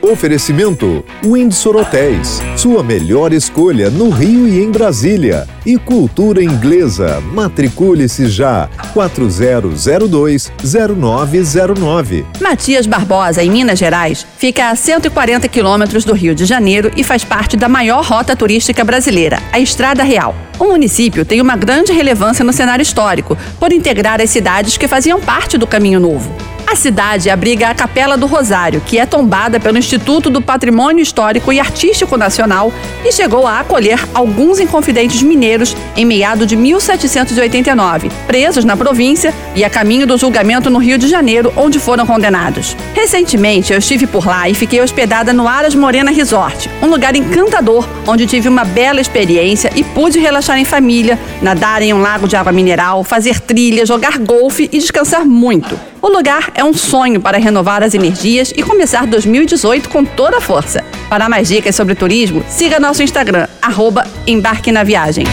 Oferecimento Windsor Hotéis, sua melhor escolha no Rio e em Brasília. E Cultura Inglesa, matricule-se já, 4002-0909. Matias Barbosa, em Minas Gerais, fica a 140 quilômetros do Rio de Janeiro e faz parte da maior rota turística brasileira, a Estrada Real. O município tem uma grande relevância no cenário histórico, por integrar as cidades que faziam parte do Caminho Novo. A cidade abriga a Capela do Rosário, que é tombada pelo Instituto do Patrimônio Histórico e Artístico Nacional e chegou a acolher alguns inconfidentes mineiros em meado de 1789, presos na província e a caminho do julgamento no Rio de Janeiro, onde foram condenados. Recentemente eu estive por lá e fiquei hospedada no Aras Morena Resort, um lugar encantador onde tive uma bela experiência e pude relaxar em família, nadar em um lago de água mineral, fazer trilha, jogar golfe e descansar muito. O lugar é um sonho para renovar as energias e começar 2018 com toda a força. Para mais dicas sobre turismo, siga nosso Instagram, arroba Embarque na Viagem.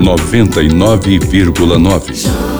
99,9